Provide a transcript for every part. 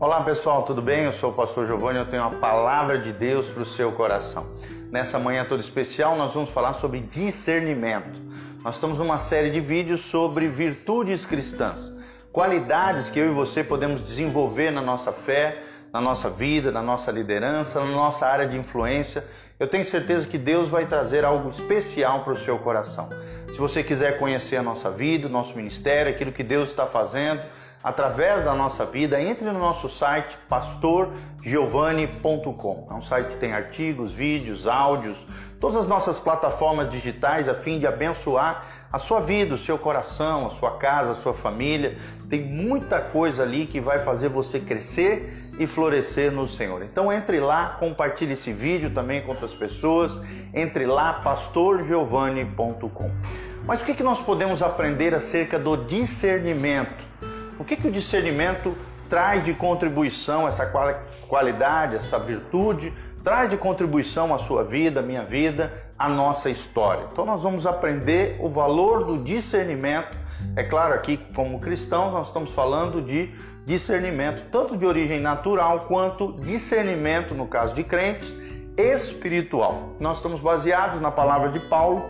Olá pessoal, tudo bem? Eu sou o pastor Giovanni, eu tenho uma palavra de Deus para o seu coração. Nessa manhã toda especial, nós vamos falar sobre discernimento. Nós estamos numa série de vídeos sobre virtudes cristãs, qualidades que eu e você podemos desenvolver na nossa fé, na nossa vida, na nossa liderança, na nossa área de influência. Eu tenho certeza que Deus vai trazer algo especial para o seu coração. Se você quiser conhecer a nossa vida, o nosso ministério, aquilo que Deus está fazendo, através da nossa vida, entre no nosso site pastorgiovanni.com. É um site que tem artigos, vídeos, áudios, todas as nossas plataformas digitais a fim de abençoar a sua vida, o seu coração, a sua casa, a sua família. Tem muita coisa ali que vai fazer você crescer e florescer no Senhor. Então entre lá, compartilhe esse vídeo também com outras pessoas. Entre lá pastorgiovanni.com. Mas o que, que nós podemos aprender acerca do discernimento? O que, que o discernimento traz de contribuição, essa qualidade, essa virtude, traz de contribuição à sua vida, à minha vida, à nossa história. Então nós vamos aprender o valor do discernimento. É claro, aqui como cristãos nós estamos falando de discernimento, tanto de origem natural quanto discernimento, no caso de crentes, espiritual. Nós estamos baseados na palavra de Paulo,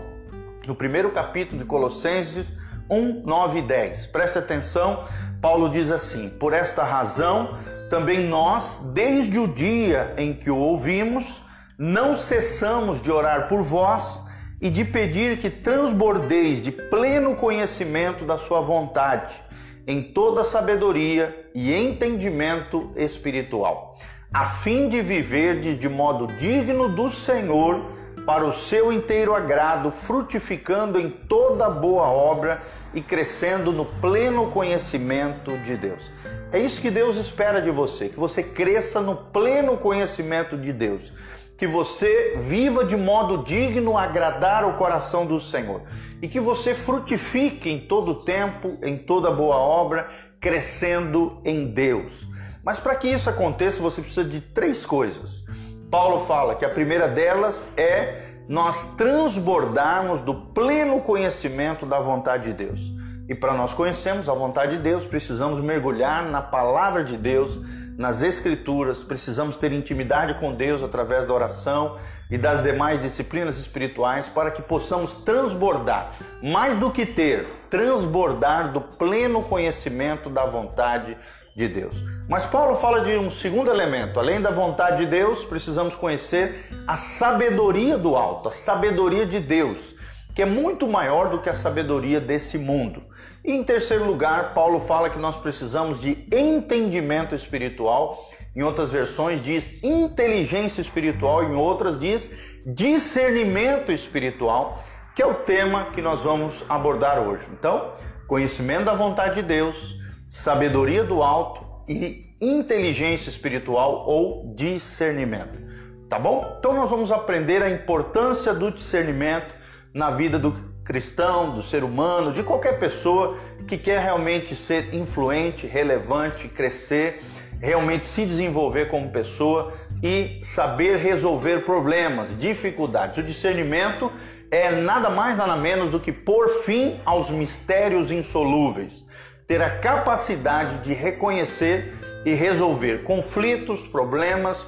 no primeiro capítulo de Colossenses 1, 9 e 10. Preste atenção Paulo diz assim: Por esta razão, também nós, desde o dia em que o ouvimos, não cessamos de orar por vós e de pedir que transbordeis de pleno conhecimento da Sua vontade, em toda sabedoria e entendimento espiritual, a fim de viverdes de modo digno do Senhor, para o seu inteiro agrado, frutificando em toda boa obra e crescendo no pleno conhecimento de Deus. É isso que Deus espera de você, que você cresça no pleno conhecimento de Deus, que você viva de modo digno agradar o coração do Senhor e que você frutifique em todo tempo, em toda boa obra, crescendo em Deus. Mas para que isso aconteça, você precisa de três coisas. Paulo fala que a primeira delas é nós transbordarmos do pleno conhecimento da vontade de Deus. E para nós conhecermos a vontade de Deus, precisamos mergulhar na palavra de Deus, nas escrituras, precisamos ter intimidade com Deus através da oração e das demais disciplinas espirituais para que possamos transbordar, mais do que ter, transbordar do pleno conhecimento da vontade de Deus. Mas Paulo fala de um segundo elemento. Além da vontade de Deus, precisamos conhecer a sabedoria do alto, a sabedoria de Deus, que é muito maior do que a sabedoria desse mundo. E em terceiro lugar, Paulo fala que nós precisamos de entendimento espiritual. Em outras versões diz inteligência espiritual, em outras diz discernimento espiritual, que é o tema que nós vamos abordar hoje. Então, conhecimento da vontade de Deus, sabedoria do alto e inteligência espiritual ou discernimento. Tá bom? Então nós vamos aprender a importância do discernimento na vida do cristão, do ser humano, de qualquer pessoa que quer realmente ser influente, relevante, crescer, realmente se desenvolver como pessoa e saber resolver problemas, dificuldades. O discernimento é nada mais nada menos do que pôr fim aos mistérios insolúveis ter a capacidade de reconhecer e resolver conflitos, problemas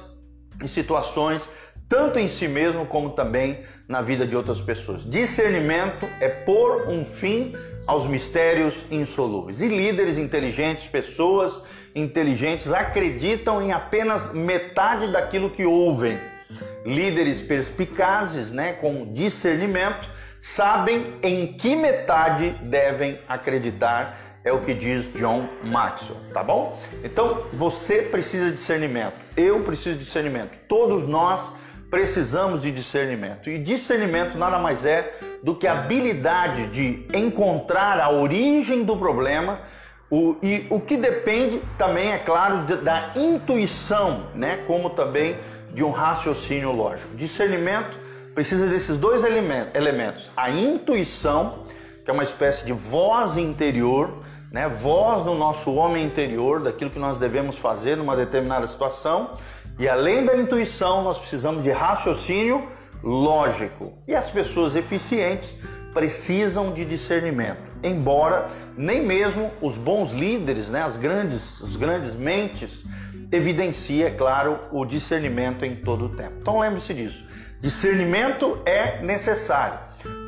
e situações, tanto em si mesmo como também na vida de outras pessoas. Discernimento é pôr um fim aos mistérios insolúveis. E líderes inteligentes, pessoas inteligentes, acreditam em apenas metade daquilo que ouvem. Líderes perspicazes, né, com discernimento, sabem em que metade devem acreditar é o que diz John Maxwell, tá bom? Então você precisa de discernimento, eu preciso de discernimento, todos nós precisamos de discernimento. E discernimento nada mais é do que a habilidade de encontrar a origem do problema. O, e o que depende também, é claro, da intuição, né? como também de um raciocínio lógico. Discernimento precisa desses dois elementos: a intuição, que é uma espécie de voz interior, né, voz no nosso homem interior daquilo que nós devemos fazer numa determinada situação. E além da intuição, nós precisamos de raciocínio lógico. E as pessoas eficientes precisam de discernimento. Embora nem mesmo os bons líderes, né, as grandes, os grandes mentes evidencia, é claro, o discernimento em todo o tempo. Então lembre-se disso. Discernimento é necessário,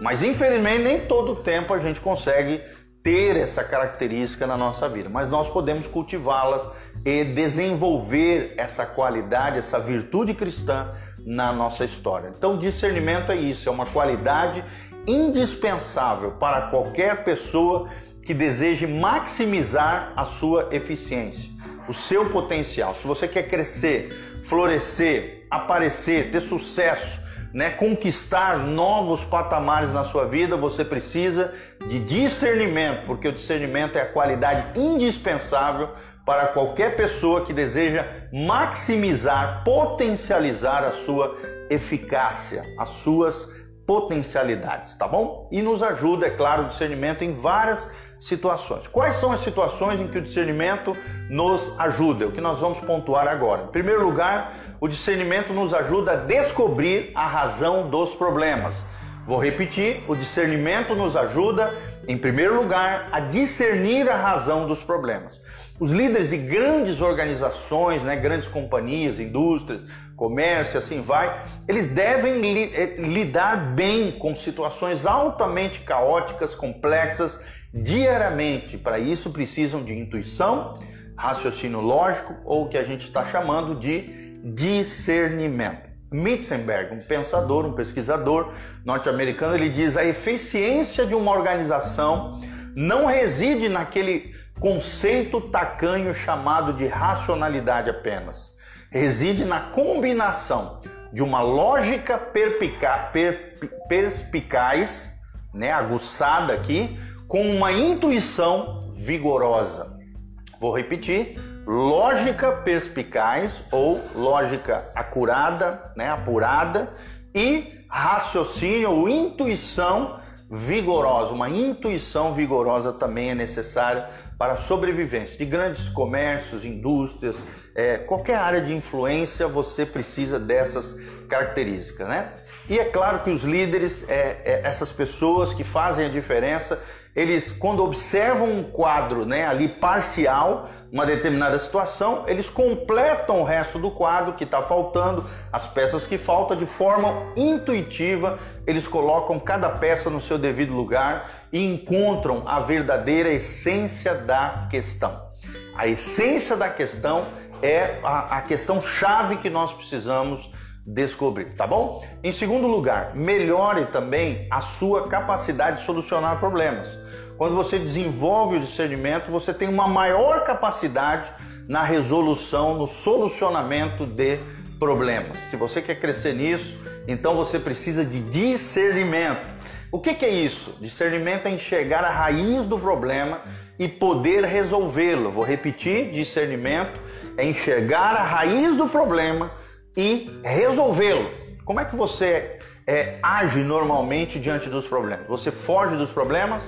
mas infelizmente nem todo o tempo a gente consegue ter essa característica na nossa vida, mas nós podemos cultivá-las e desenvolver essa qualidade, essa virtude cristã na nossa história. Então, discernimento é isso, é uma qualidade indispensável para qualquer pessoa que deseje maximizar a sua eficiência, o seu potencial. Se você quer crescer, florescer, aparecer, ter sucesso, né, conquistar novos patamares na sua vida, você precisa de discernimento, porque o discernimento é a qualidade indispensável para qualquer pessoa que deseja maximizar, potencializar a sua eficácia, as suas potencialidades, tá bom? E nos ajuda, é claro, o discernimento em várias situações. Quais são as situações em que o discernimento nos ajuda? O que nós vamos pontuar agora. Em primeiro lugar, o discernimento nos ajuda a descobrir a razão dos problemas. Vou repetir: o discernimento nos ajuda, em primeiro lugar, a discernir a razão dos problemas. Os líderes de grandes organizações, né, grandes companhias, indústrias, comércio, assim vai, eles devem li eh, lidar bem com situações altamente caóticas, complexas, diariamente. Para isso precisam de intuição, raciocínio lógico ou o que a gente está chamando de discernimento. Mitzenberg, um pensador, um pesquisador norte-americano, ele diz a eficiência de uma organização não reside naquele conceito tacanho chamado de racionalidade apenas. Reside na combinação de uma lógica perpica, per, perspicaz, né, aguçada aqui, com uma intuição vigorosa. Vou repetir: lógica perspicaz ou lógica acurada, né, apurada e raciocínio ou intuição vigorosa, uma intuição vigorosa também é necessária para a sobrevivência de grandes comércios, indústrias, é, qualquer área de influência você precisa dessas características, né? E é claro que os líderes, é, é, essas pessoas que fazem a diferença, eles quando observam um quadro, né, ali parcial, uma determinada situação, eles completam o resto do quadro que está faltando, as peças que faltam de forma intuitiva, eles colocam cada peça no seu devido lugar e encontram a verdadeira essência da questão. A essência da questão é a, a questão chave que nós precisamos descobrir, tá bom? Em segundo lugar, melhore também a sua capacidade de solucionar problemas. Quando você desenvolve o discernimento, você tem uma maior capacidade na resolução, no solucionamento de problemas. Se você quer crescer nisso, então você precisa de discernimento. O que, que é isso? Discernimento é enxergar a raiz do problema e poder resolvê-lo. Vou repetir: discernimento é enxergar a raiz do problema e resolvê-lo. Como é que você é, age normalmente diante dos problemas? Você foge dos problemas?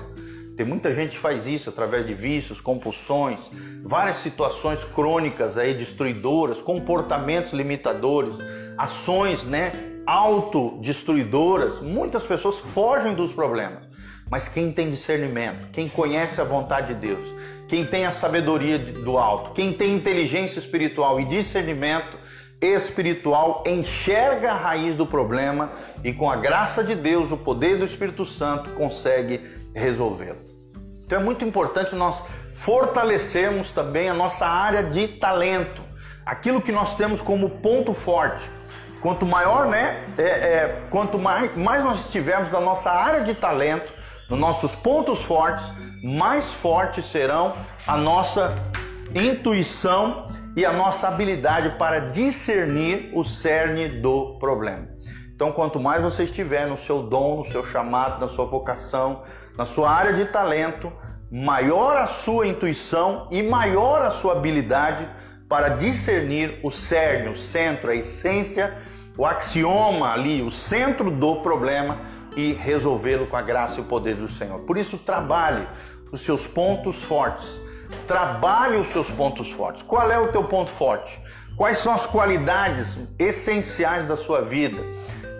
Tem muita gente que faz isso através de vícios, compulsões, várias situações crônicas aí destruidoras, comportamentos limitadores, ações, né, autodestruidoras. Muitas pessoas fogem dos problemas. Mas quem tem discernimento, quem conhece a vontade de Deus, quem tem a sabedoria do alto, quem tem inteligência espiritual e discernimento espiritual, enxerga a raiz do problema e com a graça de Deus, o poder do Espírito Santo, consegue resolvê-lo. Então é muito importante nós fortalecermos também a nossa área de talento, aquilo que nós temos como ponto forte. Quanto maior, né? É, é, quanto mais, mais nós estivermos na nossa área de talento, nos nossos pontos fortes, mais fortes serão a nossa intuição e a nossa habilidade para discernir o cerne do problema. Então, quanto mais você estiver no seu dom, no seu chamado, na sua vocação, na sua área de talento, maior a sua intuição e maior a sua habilidade para discernir o cerne, o centro, a essência, o axioma ali, o centro do problema e resolvê-lo com a graça e o poder do Senhor. Por isso, trabalhe os seus pontos fortes. Trabalhe os seus pontos fortes. Qual é o teu ponto forte? Quais são as qualidades essenciais da sua vida?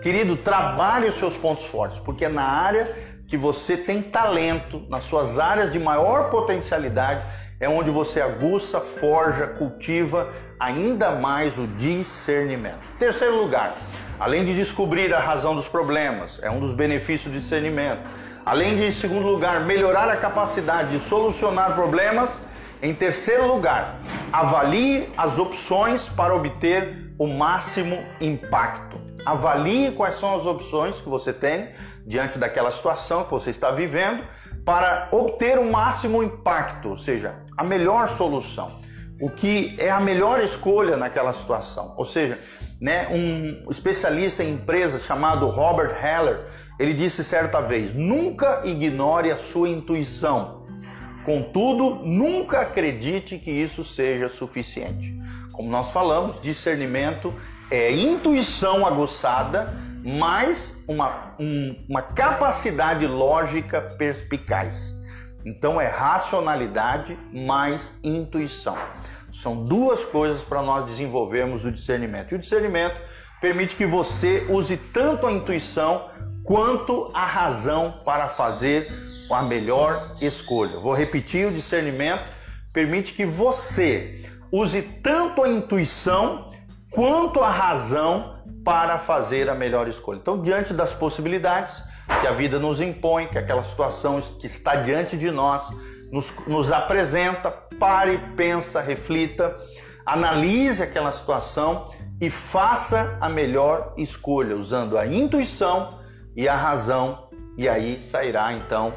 Querido, trabalhe os seus pontos fortes, porque é na área que você tem talento, nas suas áreas de maior potencialidade, é onde você aguça, forja, cultiva ainda mais o discernimento. Terceiro lugar, além de descobrir a razão dos problemas, é um dos benefícios do discernimento. Além de, em segundo lugar, melhorar a capacidade de solucionar problemas, em terceiro lugar, avalie as opções para obter o máximo impacto. Avalie quais são as opções que você tem diante daquela situação que você está vivendo para obter o máximo impacto, ou seja, a melhor solução. O que é a melhor escolha naquela situação. Ou seja, né, um especialista em empresas chamado Robert Heller, ele disse certa vez: nunca ignore a sua intuição. Contudo, nunca acredite que isso seja suficiente. Como nós falamos, discernimento é intuição aguçada, mais uma, um, uma capacidade lógica perspicaz. Então é racionalidade mais intuição. São duas coisas para nós desenvolvermos o discernimento. E o discernimento permite que você use tanto a intuição quanto a razão para fazer a melhor escolha. Vou repetir: o discernimento permite que você use tanto a intuição quanto a razão para fazer a melhor escolha. Então, diante das possibilidades que a vida nos impõe, que aquela situação que está diante de nós nos, nos apresenta, pare, pensa, reflita, analise aquela situação e faça a melhor escolha, usando a intuição e a razão, e aí sairá então,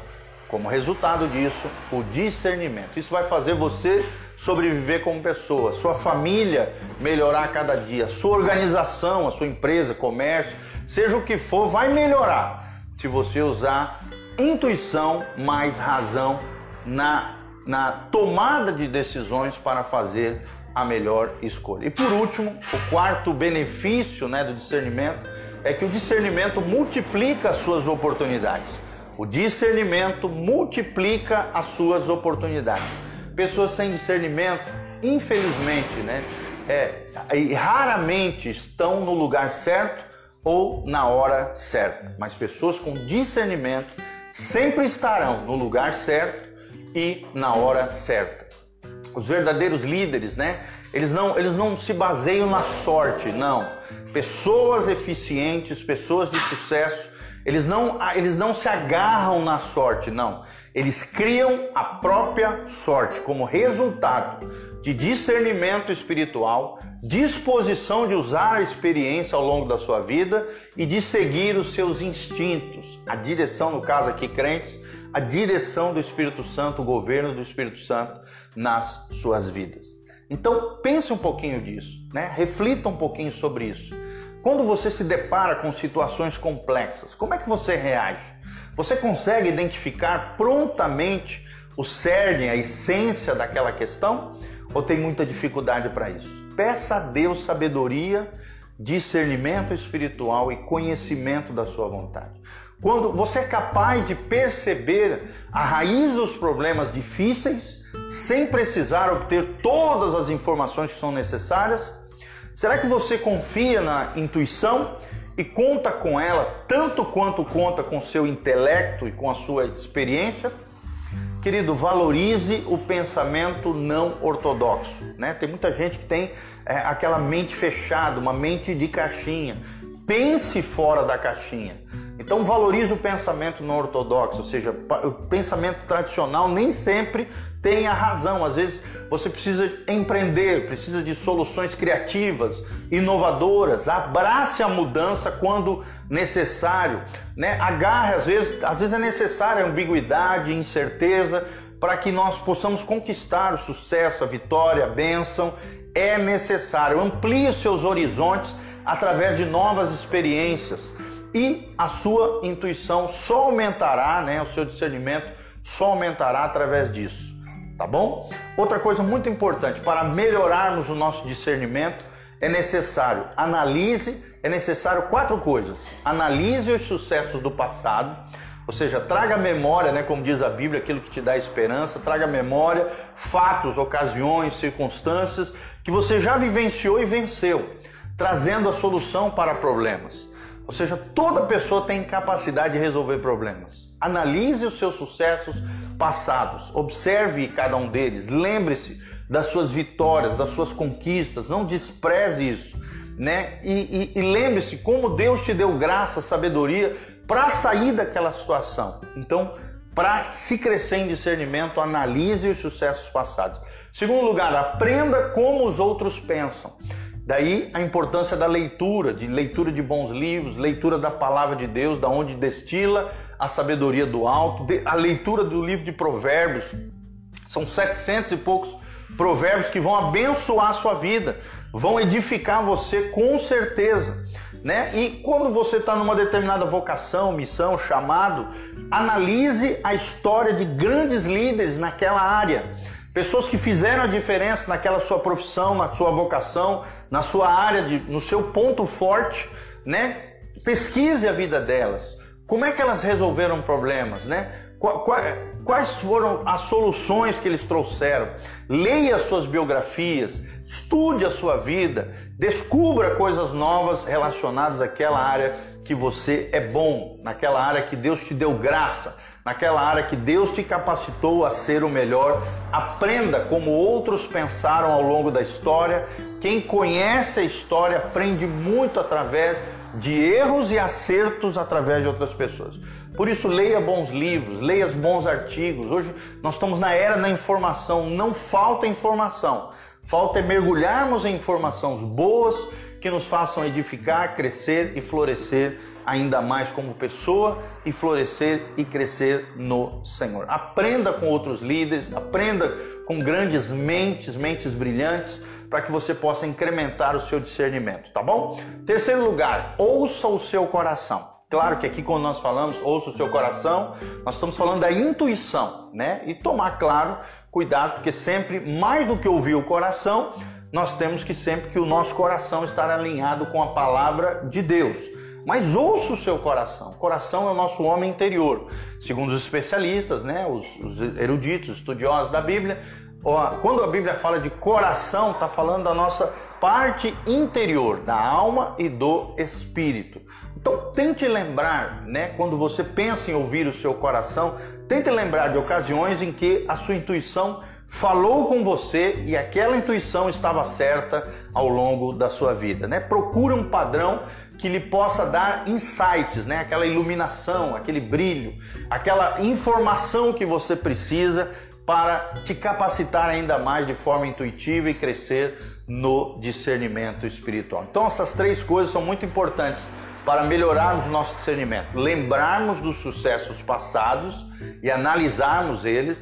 como resultado disso, o discernimento. Isso vai fazer você sobreviver como pessoa, sua família melhorar a cada dia, sua organização, a sua empresa, comércio, seja o que for, vai melhorar se você usar intuição mais razão na, na tomada de decisões para fazer a melhor escolha. E por último, o quarto benefício né, do discernimento é que o discernimento multiplica as suas oportunidades. O discernimento multiplica as suas oportunidades. Pessoas sem discernimento, infelizmente, né, é, raramente estão no lugar certo ou na hora certa. Mas pessoas com discernimento sempre estarão no lugar certo e na hora certa. Os verdadeiros líderes, né? Eles não, eles não se baseiam na sorte, não. Pessoas eficientes, pessoas de sucesso, eles não, eles não se agarram na sorte, não. Eles criam a própria sorte como resultado de discernimento espiritual, disposição de usar a experiência ao longo da sua vida e de seguir os seus instintos. A direção, no caso aqui, crentes, a direção do Espírito Santo, o governo do Espírito Santo nas suas vidas. Então, pense um pouquinho disso, né? Reflita um pouquinho sobre isso. Quando você se depara com situações complexas, como é que você reage? Você consegue identificar prontamente o cerne, a essência daquela questão? Ou tem muita dificuldade para isso? Peça a Deus sabedoria, discernimento espiritual e conhecimento da sua vontade. Quando você é capaz de perceber a raiz dos problemas difíceis, sem precisar obter todas as informações que são necessárias, será que você confia na intuição e conta com ela tanto quanto conta com seu intelecto e com a sua experiência? Querido, valorize o pensamento não ortodoxo. Né? Tem muita gente que tem é, aquela mente fechada, uma mente de caixinha. Pense fora da caixinha. Então valorize o pensamento não ortodoxo, ou seja, o pensamento tradicional nem sempre tem a razão. Às vezes você precisa empreender, precisa de soluções criativas, inovadoras. Abrace a mudança quando necessário, né? Agarre às vezes, às vezes é necessária ambiguidade, incerteza para que nós possamos conquistar o sucesso, a vitória, a bênção. É necessário amplie seus horizontes através de novas experiências e a sua intuição só aumentará, né, o seu discernimento só aumentará através disso, tá bom? Outra coisa muito importante para melhorarmos o nosso discernimento é necessário analise, é necessário quatro coisas. Analise os sucessos do passado, ou seja, traga memória, né, como diz a Bíblia, aquilo que te dá esperança, traga memória, fatos, ocasiões, circunstâncias que você já vivenciou e venceu, trazendo a solução para problemas. Ou seja, toda pessoa tem capacidade de resolver problemas. Analise os seus sucessos passados, observe cada um deles, lembre-se das suas vitórias, das suas conquistas, não despreze isso. Né? E, e, e lembre-se como Deus te deu graça, sabedoria para sair daquela situação. Então, para se crescer em discernimento, analise os sucessos passados. Segundo lugar, aprenda como os outros pensam. Daí a importância da leitura, de leitura de bons livros, leitura da palavra de Deus, da onde destila a sabedoria do alto, a leitura do livro de Provérbios. São 700 e poucos provérbios que vão abençoar a sua vida, vão edificar você com certeza. Né? E quando você está numa determinada vocação, missão, chamado, analise a história de grandes líderes naquela área Pessoas que fizeram a diferença naquela sua profissão, na sua vocação, na sua área, de, no seu ponto forte, né? Pesquise a vida delas. Como é que elas resolveram problemas, né? Quais foram as soluções que eles trouxeram? Leia suas biografias, estude a sua vida, descubra coisas novas relacionadas àquela área que você é bom, naquela área que Deus te deu graça, naquela área que Deus te capacitou a ser o melhor. Aprenda como outros pensaram ao longo da história. Quem conhece a história aprende muito através de erros e acertos através de outras pessoas. Por isso, leia bons livros, leia bons artigos. Hoje nós estamos na era da informação, não falta informação. Falta é mergulharmos em informações boas que nos façam edificar, crescer e florescer ainda mais como pessoa e florescer e crescer no Senhor. Aprenda com outros líderes, aprenda com grandes mentes, mentes brilhantes, para que você possa incrementar o seu discernimento, tá bom? Terceiro lugar, ouça o seu coração. Claro que aqui quando nós falamos ouça o seu coração, nós estamos falando da intuição, né? E tomar, claro, cuidado, porque sempre mais do que ouvir o coração, nós temos que sempre que o nosso coração estar alinhado com a palavra de Deus. Mas ouça o seu coração. O coração é o nosso homem interior. Segundo os especialistas, né, os, os eruditos, estudiosos da Bíblia, quando a Bíblia fala de coração, está falando da nossa parte interior, da alma e do espírito. Então tente lembrar, né, quando você pensa em ouvir o seu coração, tente lembrar de ocasiões em que a sua intuição falou com você e aquela intuição estava certa ao longo da sua vida, né? Procure um padrão que lhe possa dar insights, né? Aquela iluminação, aquele brilho, aquela informação que você precisa para te capacitar ainda mais de forma intuitiva e crescer no discernimento espiritual. Então essas três coisas são muito importantes para melhorarmos nosso discernimento, lembrarmos dos sucessos passados e analisarmos eles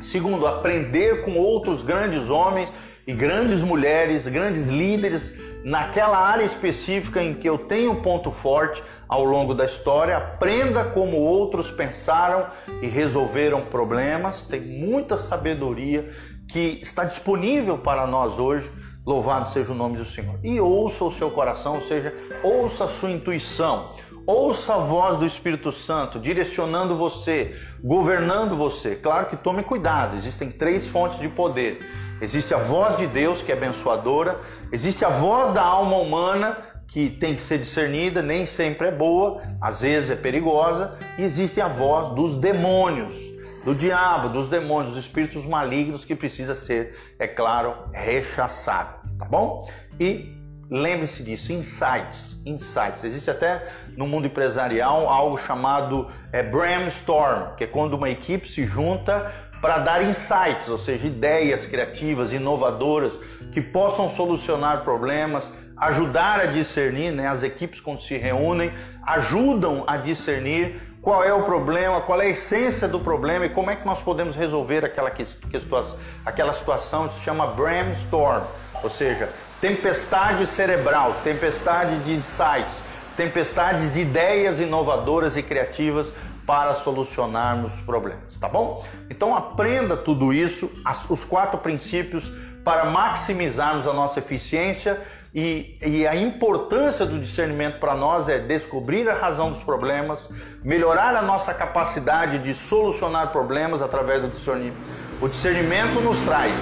Segundo, aprender com outros grandes homens e grandes mulheres, grandes líderes naquela área específica em que eu tenho ponto forte ao longo da história. Aprenda como outros pensaram e resolveram problemas. Tem muita sabedoria que está disponível para nós hoje. Louvado seja o nome do Senhor. E ouça o seu coração, ou seja, ouça a sua intuição. Ouça a voz do Espírito Santo direcionando você, governando você. Claro que tome cuidado, existem três fontes de poder. Existe a voz de Deus, que é abençoadora, existe a voz da alma humana, que tem que ser discernida, nem sempre é boa, às vezes é perigosa, e existe a voz dos demônios, do diabo, dos demônios, dos espíritos malignos que precisa ser, é claro, rechaçado, tá bom? E Lembre-se disso, insights, insights. Existe até no mundo empresarial algo chamado é, brainstorm, que é quando uma equipe se junta para dar insights, ou seja, ideias criativas, inovadoras que possam solucionar problemas, ajudar a discernir, né? As equipes quando se reúnem ajudam a discernir qual é o problema, qual é a essência do problema e como é que nós podemos resolver aquela, que, aquela situação. Isso se chama brainstorm, ou seja, tempestade cerebral, tempestade de insights, tempestade de ideias inovadoras e criativas para solucionarmos problemas, tá bom? Então aprenda tudo isso, os quatro princípios para maximizarmos a nossa eficiência e, e a importância do discernimento para nós é descobrir a razão dos problemas, melhorar a nossa capacidade de solucionar problemas através do discernimento. O discernimento nos traz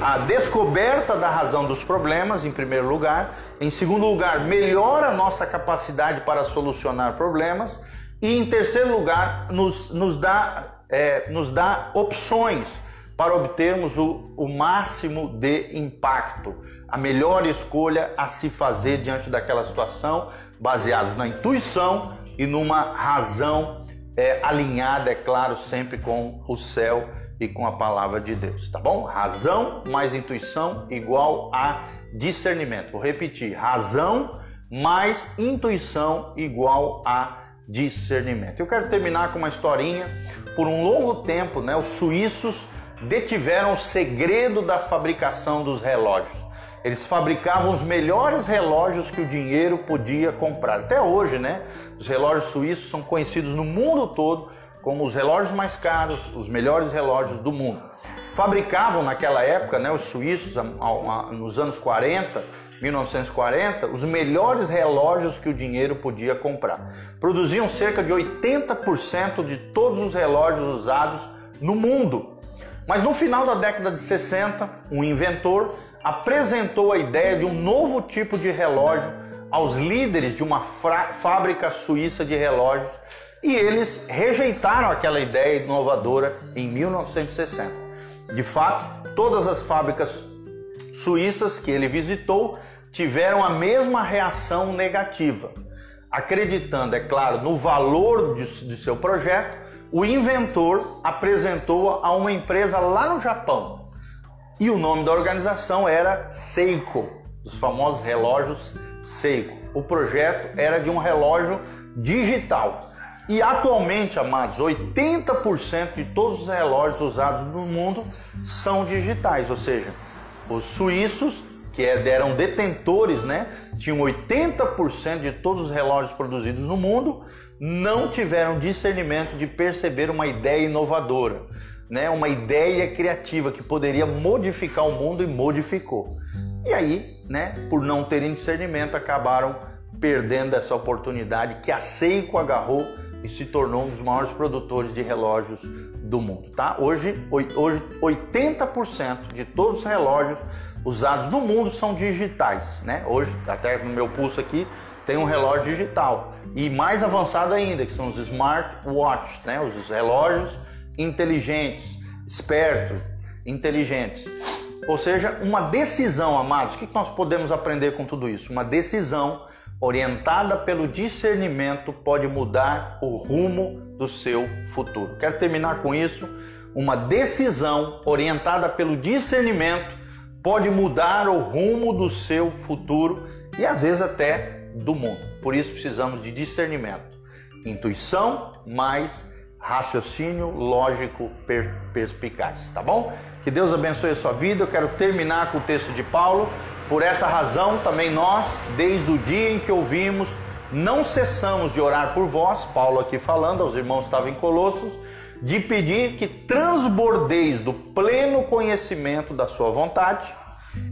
a descoberta da razão dos problemas, em primeiro lugar. Em segundo lugar, melhora a nossa capacidade para solucionar problemas. E em terceiro lugar, nos, nos, dá, é, nos dá opções para obtermos o, o máximo de impacto, a melhor escolha a se fazer diante daquela situação, baseados na intuição e numa razão é, alinhada, é claro, sempre com o céu e com a palavra de Deus, tá bom? Razão mais intuição igual a discernimento. Vou repetir: razão mais intuição igual a discernimento. Eu quero terminar com uma historinha. Por um longo tempo, né, os suíços detiveram o segredo da fabricação dos relógios. Eles fabricavam os melhores relógios que o dinheiro podia comprar. Até hoje, né? Os relógios suíços são conhecidos no mundo todo como os relógios mais caros, os melhores relógios do mundo. Fabricavam naquela época, né, os suíços, nos anos 40, 1940, os melhores relógios que o dinheiro podia comprar. Produziam cerca de 80% de todos os relógios usados no mundo. Mas no final da década de 60, um inventor apresentou a ideia de um novo tipo de relógio aos líderes de uma fábrica suíça de relógios e eles rejeitaram aquela ideia inovadora em 1960. De fato, todas as fábricas suíças que ele visitou tiveram a mesma reação negativa. Acreditando, é claro, no valor de, de seu projeto, o inventor apresentou a uma empresa lá no Japão e o nome da organização era Seiko, os famosos relógios Seiko. O projeto era de um relógio digital. E atualmente, amados, 80% de todos os relógios usados no mundo são digitais, ou seja, os suíços, que é, eram detentores, né, tinham 80% de todos os relógios produzidos no mundo, não tiveram discernimento de perceber uma ideia inovadora né, uma ideia criativa que poderia modificar o mundo e modificou. E aí, né, por não terem discernimento, acabaram perdendo essa oportunidade que a Seiko agarrou e se tornou um dos maiores produtores de relógios do mundo, tá? Hoje, hoje 80% de todos os relógios usados no mundo são digitais, né? Hoje, até no meu pulso aqui, tem um relógio digital. E mais avançado ainda, que são os smartwatches, né? Os relógios inteligentes, espertos, inteligentes. Ou seja, uma decisão, amados. O que nós podemos aprender com tudo isso? Uma decisão orientada pelo discernimento pode mudar o rumo do seu futuro. Quero terminar com isso. Uma decisão orientada pelo discernimento pode mudar o rumo do seu futuro e às vezes até do mundo. Por isso precisamos de discernimento, intuição mais raciocínio lógico per perspicaz, tá bom? Que Deus abençoe a sua vida. Eu quero terminar com o texto de Paulo. Por essa razão, também nós, desde o dia em que ouvimos, não cessamos de orar por vós, Paulo aqui falando, aos irmãos que estavam em Colossos, de pedir que transbordeis do pleno conhecimento da sua vontade,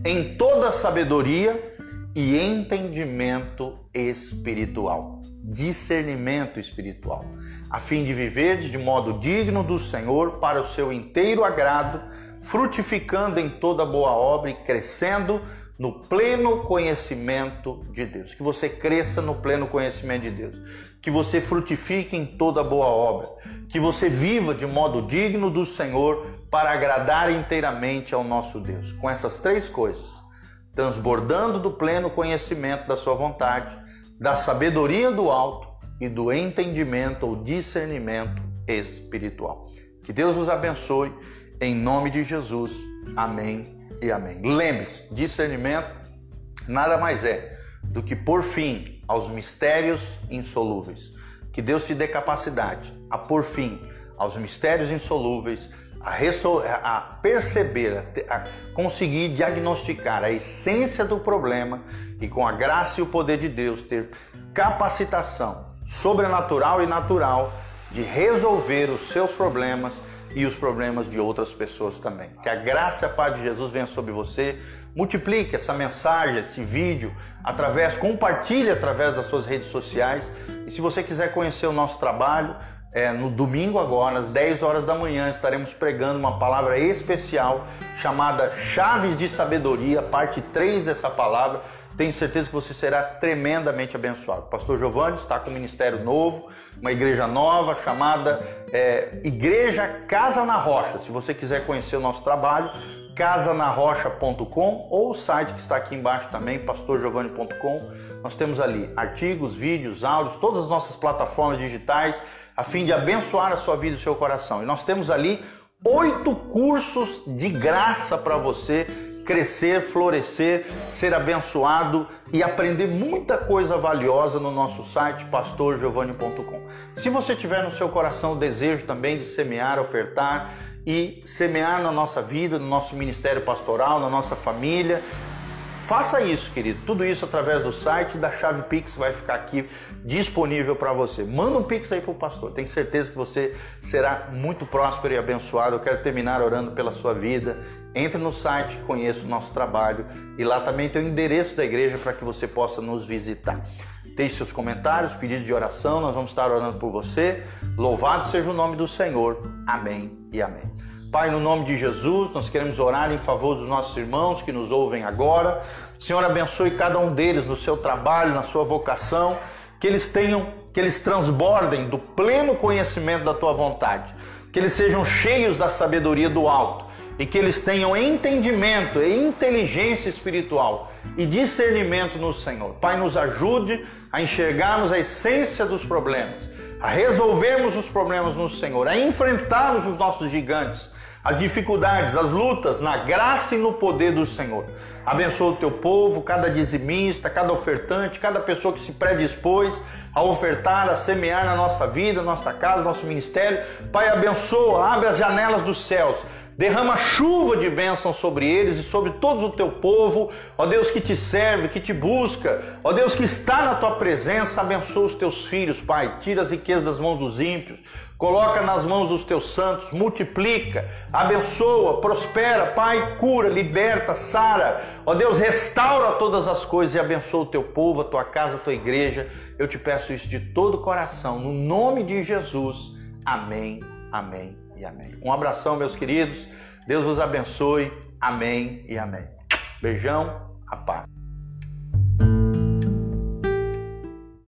em toda sabedoria e entendimento espiritual discernimento espiritual, a fim de viver de modo digno do Senhor para o seu inteiro agrado, frutificando em toda boa obra e crescendo no pleno conhecimento de Deus. Que você cresça no pleno conhecimento de Deus. Que você frutifique em toda boa obra. Que você viva de modo digno do Senhor para agradar inteiramente ao nosso Deus. Com essas três coisas, transbordando do pleno conhecimento da Sua vontade da sabedoria do alto e do entendimento ou discernimento espiritual. Que Deus os abençoe em nome de Jesus. Amém e amém. Lembre-se, discernimento nada mais é do que por fim aos mistérios insolúveis. Que Deus te dê capacidade a por fim aos mistérios insolúveis, a, a perceber, a, a conseguir diagnosticar a essência do problema e com a graça e o poder de Deus ter capacitação sobrenatural e natural de resolver os seus problemas e os problemas de outras pessoas também. Que a graça e a paz de Jesus venha sobre você. Multiplique essa mensagem, esse vídeo, através, compartilhe através das suas redes sociais. E se você quiser conhecer o nosso trabalho, é, no domingo agora, às 10 horas da manhã, estaremos pregando uma palavra especial chamada Chaves de Sabedoria, parte 3 dessa palavra. Tenho certeza que você será tremendamente abençoado. Pastor Giovanni está com um ministério novo, uma igreja nova chamada é, Igreja Casa na Rocha. Se você quiser conhecer o nosso trabalho, casanarrocha.com ou o site que está aqui embaixo também, pastorgiovanni.com. Nós temos ali artigos, vídeos, áudios, todas as nossas plataformas digitais, a fim de abençoar a sua vida e o seu coração. E nós temos ali oito cursos de graça para você crescer, florescer, ser abençoado e aprender muita coisa valiosa no nosso site pastorgiovanni.com. Se você tiver no seu coração o desejo também de semear, ofertar, e semear na nossa vida, no nosso ministério pastoral, na nossa família. Faça isso, querido. Tudo isso através do site da Chave Pix vai ficar aqui disponível para você. Manda um Pix aí para o pastor. Tenho certeza que você será muito próspero e abençoado. Eu quero terminar orando pela sua vida. Entre no site, conheça o nosso trabalho e lá também tem o endereço da igreja para que você possa nos visitar. Deixe seus comentários, pedidos de oração, nós vamos estar orando por você. Louvado seja o nome do Senhor. Amém e amém. Pai, no nome de Jesus, nós queremos orar em favor dos nossos irmãos que nos ouvem agora. Senhor, abençoe cada um deles no seu trabalho, na sua vocação, que eles tenham, que eles transbordem do pleno conhecimento da tua vontade, que eles sejam cheios da sabedoria do alto e que eles tenham entendimento e inteligência espiritual e discernimento no Senhor. Pai, nos ajude a enxergarmos a essência dos problemas, a resolvermos os problemas no Senhor, a enfrentarmos os nossos gigantes, as dificuldades, as lutas na graça e no poder do Senhor. Abençoa o teu povo, cada dizimista, cada ofertante, cada pessoa que se predispôs a ofertar, a semear na nossa vida, nossa casa, nosso ministério. Pai, abençoa, abre as janelas dos céus. Derrama chuva de bênção sobre eles e sobre todo o teu povo, ó Deus que te serve, que te busca, ó Deus que está na tua presença, abençoa os teus filhos, Pai, tira as riquezas das mãos dos ímpios, coloca nas mãos dos teus santos, multiplica, abençoa, prospera, Pai, cura, liberta, sara, ó Deus, restaura todas as coisas e abençoa o teu povo, a tua casa, a tua igreja. Eu te peço isso de todo o coração, no nome de Jesus. Amém, amém e amém. Um abração, meus queridos. Deus vos abençoe. Amém e amém. Beijão, a paz.